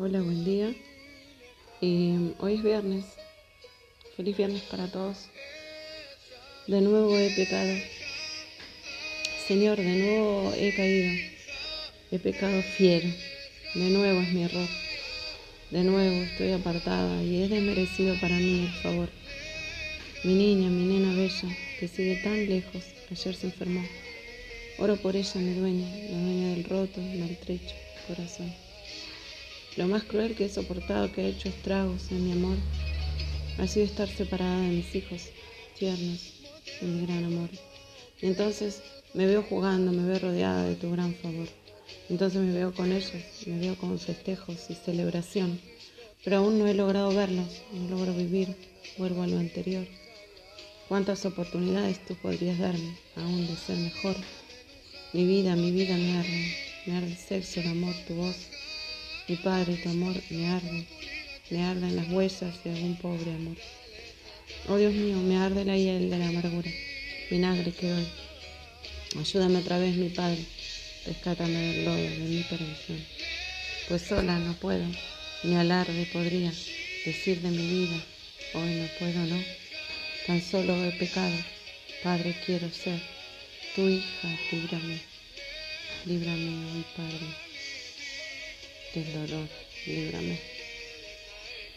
Hola, buen día. Eh, hoy es viernes. Feliz viernes para todos. De nuevo he pecado. Señor, de nuevo he caído. He pecado fiel. De nuevo es mi error. De nuevo estoy apartada y es desmerecido para mí el favor. Mi niña, mi nena bella, que sigue tan lejos, ayer se enfermó. Oro por ella, mi dueña, la dueña del roto, maltrecho corazón. Lo más cruel que he soportado, que ha hecho estragos en mi amor, ha sido estar separada de mis hijos tiernos, de mi gran amor. Y entonces me veo jugando, me veo rodeada de tu gran favor. Entonces me veo con ellos, me veo con festejos y celebración. Pero aún no he logrado verlos, no logro vivir, vuelvo a lo anterior. ¿Cuántas oportunidades tú podrías darme aún de ser mejor? Mi vida, mi vida me arde, me arde el sexo, el amor, tu voz, mi Padre, tu amor me arde, me arden las huellas de algún pobre amor. Oh Dios mío, me arde la hiel de la amargura, vinagre que doy. Ayúdame otra vez, mi Padre, rescátame del lodo de mi perdición. Pues sola no puedo, ni alarde podría decir de mi vida, hoy no puedo, no. Tan solo he pecado, Padre quiero ser, tu hija, líbrame, líbrame hoy, Padre del dolor, líbrame.